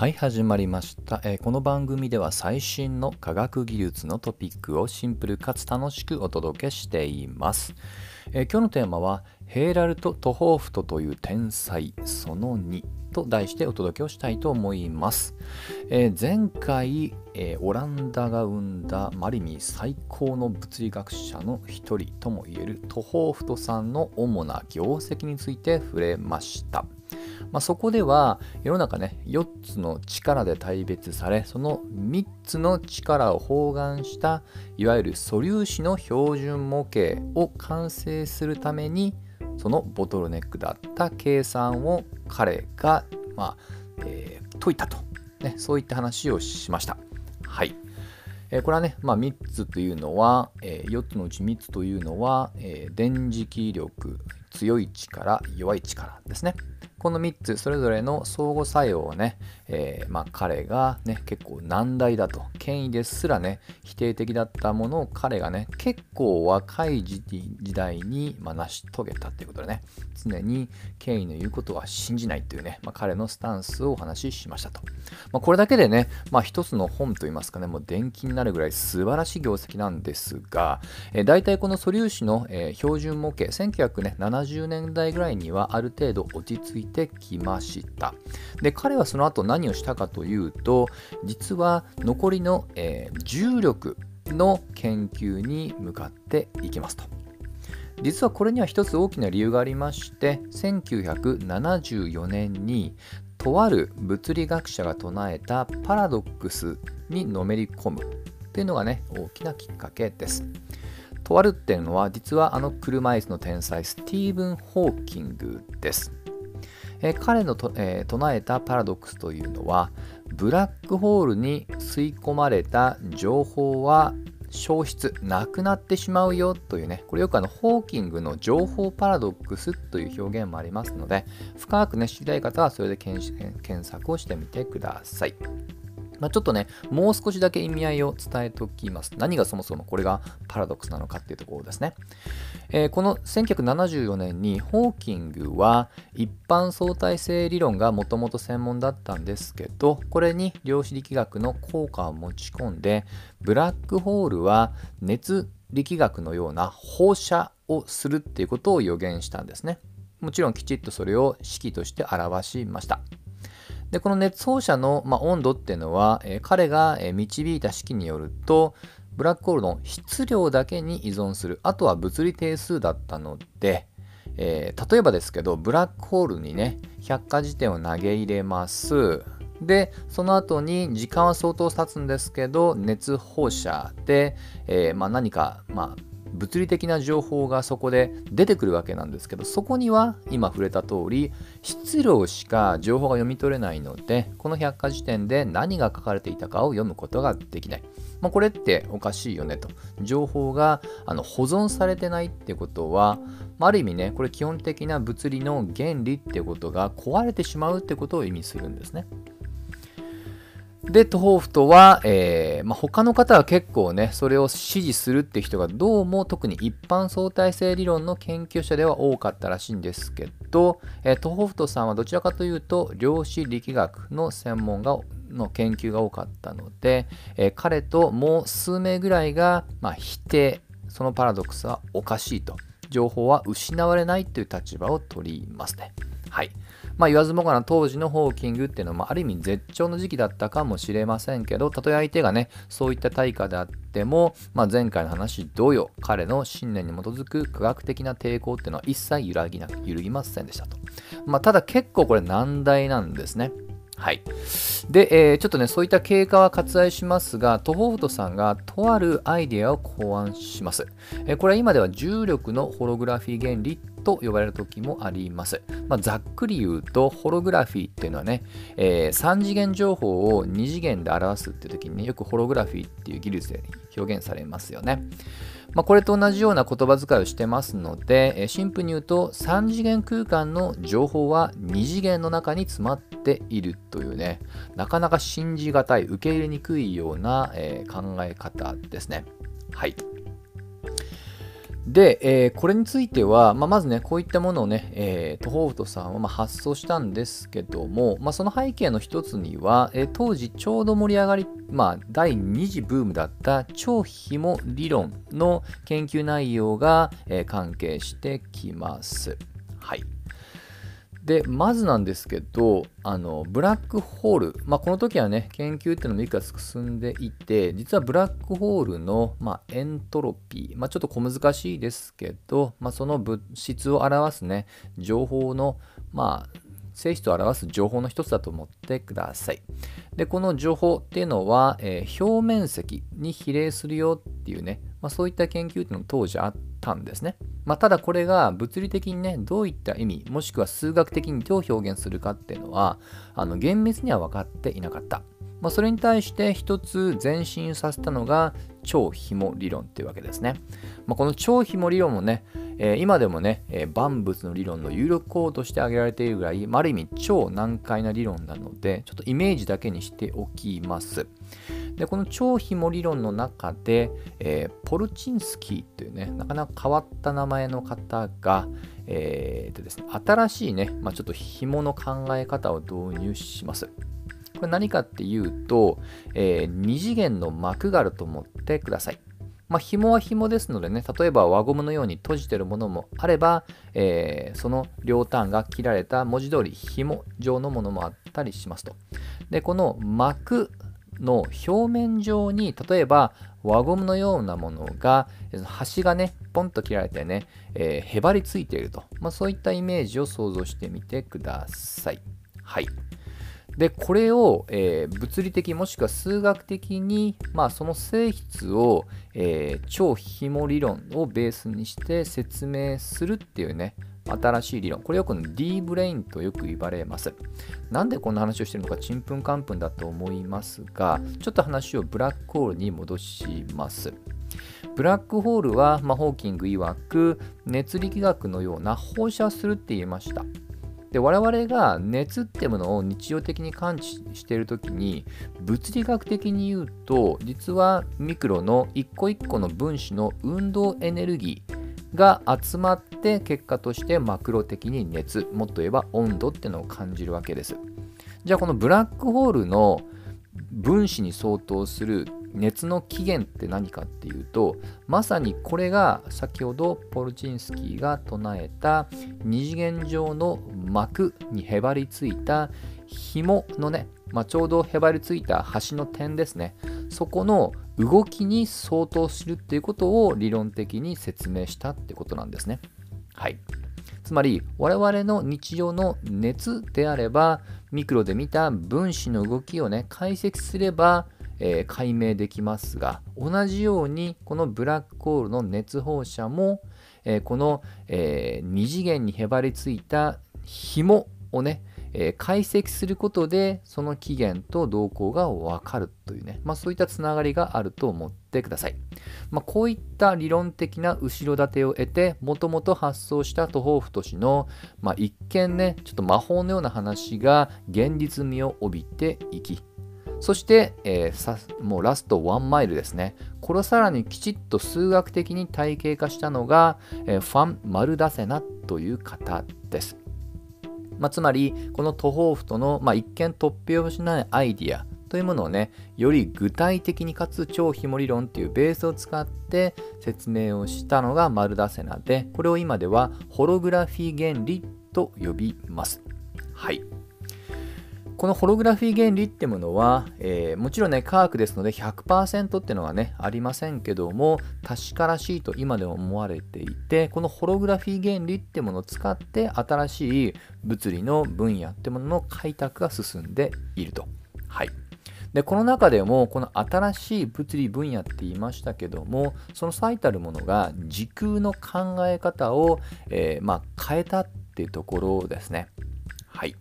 はい始まりました、えー、この番組では最新の科学技術のトピックをシンプルかつ楽しくお届けしています、えー、今日のテーマはヘーラルト・トホーフトという天才。その2と題してお届けをしたいと思います、えー、前回、えオランダが生んだマリミ最高の物理学者の一人ともいえるトホーフトさんの主な業績について触れました。まあ、そこでは世の中ね4つの力で大別されその3つの力を包含したいわゆる素粒子の標準模型を完成するためにそのボトルネックだった計算を彼が、まあえー、解いたと、ね、そういった話をしました。はい。え、これはね、まあ、3つというのは、えー、4つのうち3つというのは、え、電磁気力、強い力、弱い力ですね。この3つそれぞれの相互作用をね、えー、まあ、彼がね結構難題だと権威ですらね否定的だったものを彼がね結構若い時代に、まあ、成し遂げたっていうことでね常に権威の言うことは信じないっていうね、まあ、彼のスタンスをお話ししましたと、ま、これだけでね、まあ、一つの本といいますかねもう伝記になるぐらい素晴らしい業績なんですが、えー、大体この素粒子の、えー、標準模型1970年代ぐらいにはある程度落ち着いてきましたで彼はその後何をしたかというと実は残りの、えー、重力の研究に向かっていきますと実はこれには一つ大きな理由がありまして1974年にとある物理学者が唱えたパラドックスにのめり込むというのがね大きなきっかけです。とあるっていうのは実はあの車椅子の天才スティーブン・ホーキングです。え彼のと、えー、唱えたパラドックスというのはブラックホールに吸い込まれた情報は消失なくなってしまうよというねこれよくあのホーキングの情報パラドックスという表現もありますので深くね知りたい方はそれで検索をしてみてください。まあ、ちょっとね、もう少しだけ意味合いを伝えておきます。何がそもそもこれがパラドックスなのかっていうところですね。えー、この1974年にホーキングは一般相対性理論がもともと専門だったんですけど、これに量子力学の効果を持ち込んで、ブラックホールは熱力学のような放射をするっていうことを予言したんですね。もちろんきちっとそれを式として表しました。で、この熱放射の、まあ、温度っていうのは、えー、彼が、導いた式によると、ブラックホールの質量だけに依存する。あとは物理定数だったので、えー、例えばですけど、ブラックホールにね、百科事典を投げ入れます。で、その後に時間は相当経つんですけど、熱放射で、えー、まあ、何か、まあ、物理的な情報がそこで出てくるわけなんですけどそこには今触れた通り質量しか情報が読み取れないのでこの百科事典で何が書かれていたかを読むことができない、まあ、これっておかしいよねと情報があの保存されてないってことは、まあ、ある意味ねこれ基本的な物理の原理ってことが壊れてしまうってことを意味するんですね。で、トホーフトは、えーまあ、他の方は結構ね、それを支持するって人がどうも特に一般相対性理論の研究者では多かったらしいんですけど、えー、トホーフトさんはどちらかというと量子力学の専門がの研究が多かったので、えー、彼ともう数名ぐらいが、まあ、否定、そのパラドックスはおかしいと、情報は失われないという立場を取りますね。はい。まあ、言わずもがな当時のホーキングっていうのは、ある意味絶頂の時期だったかもしれませんけど、たとえ相手がね、そういった対価であっても、まあ、前回の話同様、彼の信念に基づく科学的な抵抗っていうのは一切揺らぎなく揺るぎませんでしたと。まあ、ただ結構これ難題なんですね。はい。で、えー、ちょっとね、そういった経過は割愛しますが、トホートさんがとあるアイデアを考案します。えー、これは今では重力のホログラフィー原理と呼ばれる時もあります。まあ、ざっくり言うと、ホログラフィーっていうのはね、えー、3次元情報を2次元で表すっていう時に、ね、よくホログラフィーっていう技術で表現されますよね。まあ、これと同じような言葉遣いをしてますのでえ、シンプルに言うと3次元空間の情報は2次元の中に詰まっているというね、なかなか信じがたい、受け入れにくいような、えー、考え方ですね。はい。で、えー、これについては、まあ、まずね、こういったものをね、えー、トホートさんはま発想したんですけども、まあ、その背景の一つには、えー、当時ちょうど盛り上がり、まあ、第2次ブームだった超ひも理論の研究内容が、え、関係してきます。はい。でまずなんですけどあのブラックホール、まあ、この時はね研究っていうのもいくつか進んでいて実はブラックホールの、まあ、エントロピー、まあ、ちょっと小難しいですけど、まあ、その物質を表すね情報の、まあ、性質を表す情報の一つだと思ってください。でこの情報っていうのは、えー、表面積に比例するよっていうね、まあ、そういった研究っていうのも当時あったんですね。まあ、ただこれが物理的にね、どういった意味、もしくは数学的にどう表現するかっていうのは、あの厳密には分かっていなかった。まあ、それに対して一つ前進させたのが超紐理論っていうわけですね。まあ、この超紐理論もね、えー、今でもね、えー、万物の理論の有力項として挙げられているぐらい、あ、る意味超難解な理論なので、ちょっとイメージだけにしておきます。でこの超紐理論の中で、えー、ポルチンスキーというね、なかなか変わった名前の方が、えーとですね、新しいね、まあ、ちょっと紐の考え方を導入します。これ何かっていうと、えー、2次元の膜があると思ってください。まあ、紐は紐ですのでね、例えば輪ゴムのように閉じてるものもあれば、えー、その両端が切られた文字通り紐状のものもあったりしますと。で、この膜の表面上に例えば輪ゴムのようなものが端がねポンと切られてね、えー、へばりついていると、まあ、そういったイメージを想像してみてください。はい。でこれを、えー、物理的もしくは数学的に、まあ、その性質を、えー、超紐理論をベースにして説明するっていうね新しい理論。これよく D ブレインとよく言われます。なんでこんな話をしてるのかちんぷんかんぷんだと思いますが、ちょっと話をブラックホールに戻します。ブラックホールは、まあ、ホーキング曰く熱力学のような放射するって言いました。で我々が熱ってものを日常的に感知している時に物理学的に言うと実はミクロの一個一個の分子の運動エネルギーが集まって結果としてマクロ的に熱もっと言えば温度ってのを感じるわけです。じゃあこのブラックホールの分子に相当する熱の起源って何かっていうとまさにこれが先ほどポルチンスキーが唱えた二次元上の膜にへばりついた紐のね、まあ、ちょうどへばりついた端の点ですねそこの動きに相当するっていうことを理論的に説明したってことなんですね。はい。つまり我々の日常の熱であればミクロで見た分子の動きをね解析すれば、えー、解明できますが同じようにこのブラックホールの熱放射も、えー、この、えー、2次元にへばりついた紐をねえ、解析することでその起源と動向がわかるというね、まあ、そういったつながりがあると思ってください。まあ、こういった理論的な後ろ盾を得てもともと発想したトホーフト氏の、まあ、一見ねちょっと魔法のような話が現実味を帯びていきそして、えー、もうラストワンマイルですね。これをさらにきちっと数学的に体系化したのが、えー、ファン・マルダセナという方です。まあ、つまりこのトホーフトの、まあ、一見突飛をしないアイディアというものをねより具体的にかつ超紐理論っていうベースを使って説明をしたのがマルダセナでこれを今ではホログラフィー原理と呼びますはいこのホログラフィー原理ってものは、えー、もちろんね、科学ですので100%ってのはね、ありませんけども、確からしいと今でも思われていて、このホログラフィー原理ってものを使って新しい物理の分野ってものの開拓が進んでいると。はい。でこの中でもこの新しい物理分野って言いましたけどもその最たるものが時空の考え方を、えー、まあ、変えたっていうところですね。はい。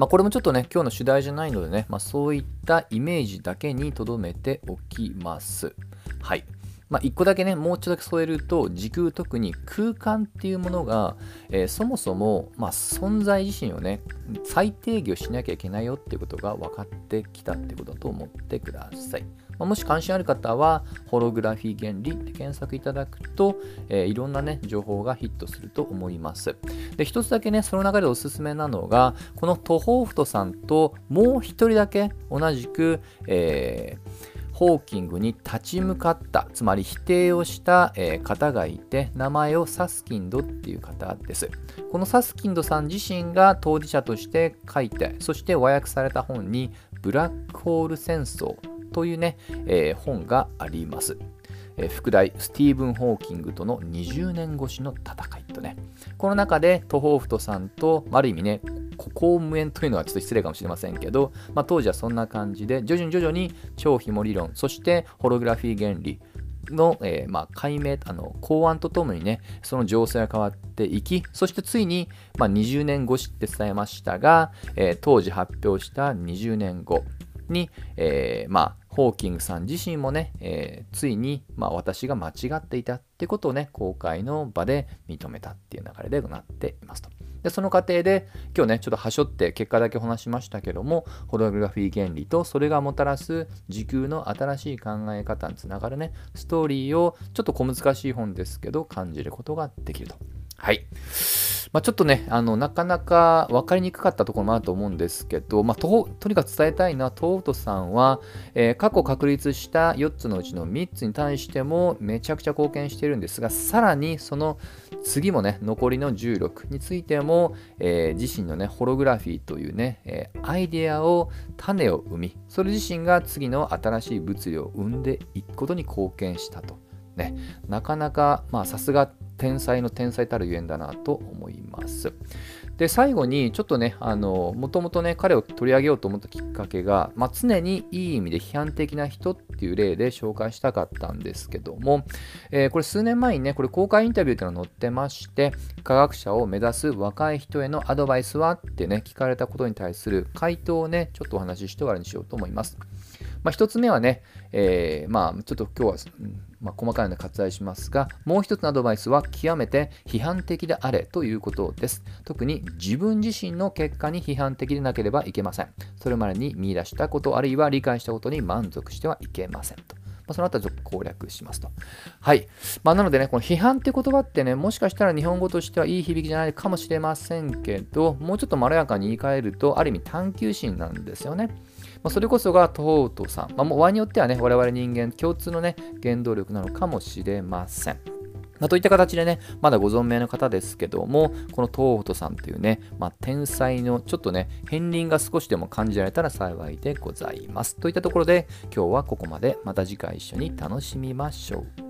まあ、これもちょっとね、今日の主題じゃないのでね、まあ、そういったイメージだけに留めておきます。はい。まあ、1個だけね、もうちょっとだけ添えると、時空特に空間っていうものが、えー、そもそも、まあ、存在自身をね、再定義をしなきゃいけないよっていうことが分かってきたってことだと思ってください。もし関心ある方は、ホログラフィー原理で検索いただくと、えー、いろんなね、情報がヒットすると思います。で、一つだけね、その中でおすすめなのが、このトホーフトさんともう一人だけ同じく、えーホーキングに立ち向かったつまり否定をした、えー、方がいて名前をサスキンドっていう方ですこのサスキンドさん自身が当事者として書いてそして和訳された本にブラックホール戦争というね、えー、本があります。え副題スティーブン・ホーキングとの20年越しの戦いとね。この中でトホーフトさんとある意味ね公務員というのはちょっと失礼かもしれませんけど、まあ、当時はそんな感じで徐々に徐々に超ひも理論そしてホログラフィー原理の、えー、まあ、解明あの考案とともにねその情勢が変わっていきそしてついに、まあ、20年越しって伝えましたが、えー、当時発表した20年後に、えー、まあホーキングさん自身もね、えー、ついに、まあ、私が間違っていたってことをね公開の場で認めたっていう流れでなっていますと。で、その過程で、今日ね、ちょっとはしょって結果だけ話しましたけども、ホログラフィー原理とそれがもたらす時空の新しい考え方につながるね、ストーリーをちょっと小難しい本ですけど、感じることができると。はい。まあ、ちょっとね、あのなかなか分かりにくかったところもあると思うんですけど、まあ、ととにかく伝えたいのは、トートさんは、えー、過去確立した4つのうちの3つに対してもめちゃくちゃ貢献しているんですが、さらにその次もね、残りの16についても、えー、自身のね、ホログラフィーというね、えー、アイデアを、種を生み、それ自身が次の新しい物理を生んでいくことに貢献したと。ね、なかなか、まあ、さすが天才の天才たるゆえんだなと思います。で、最後にちょっとね、あの、もともとね、彼を取り上げようと思ったきっかけが、まあ、常にいい意味で批判的な人っていう例で紹介したかったんですけども、えー、これ数年前にね、これ公開インタビューっていうのが載ってまして、科学者を目指す若い人へのアドバイスはってね、聞かれたことに対する回答をね、ちょっとお話しして終わりにしようと思います。まあ、1つ目はね、えー、まあ、ちょっと今日は、まあ、細かいので割愛しますが、もう1つのアドバイスは極めて批判的であれということです。特に自分自身の結果に批判的でなければいけません。それまでに見出したこと、あるいは理解したことに満足してはいけませんと。まあ、その後は攻略しますと。はい。まあ、なのでね、この批判って言葉ってね、もしかしたら日本語としてはいい響きじゃないかもしれませんけど、もうちょっとまろやかに言い換えると、ある意味探求心なんですよね。まあ、それこそがトートさん、まあ、もう場によってはね、我々人間共通のね、原動力なのかもしれません。まあ、といった形でね、まだご存命の方ですけども、この東本さんというね、まあ、天才のちょっとね、片鱗が少しでも感じられたら幸いでございます。といったところで、今日はここまで。また次回一緒に楽しみましょう。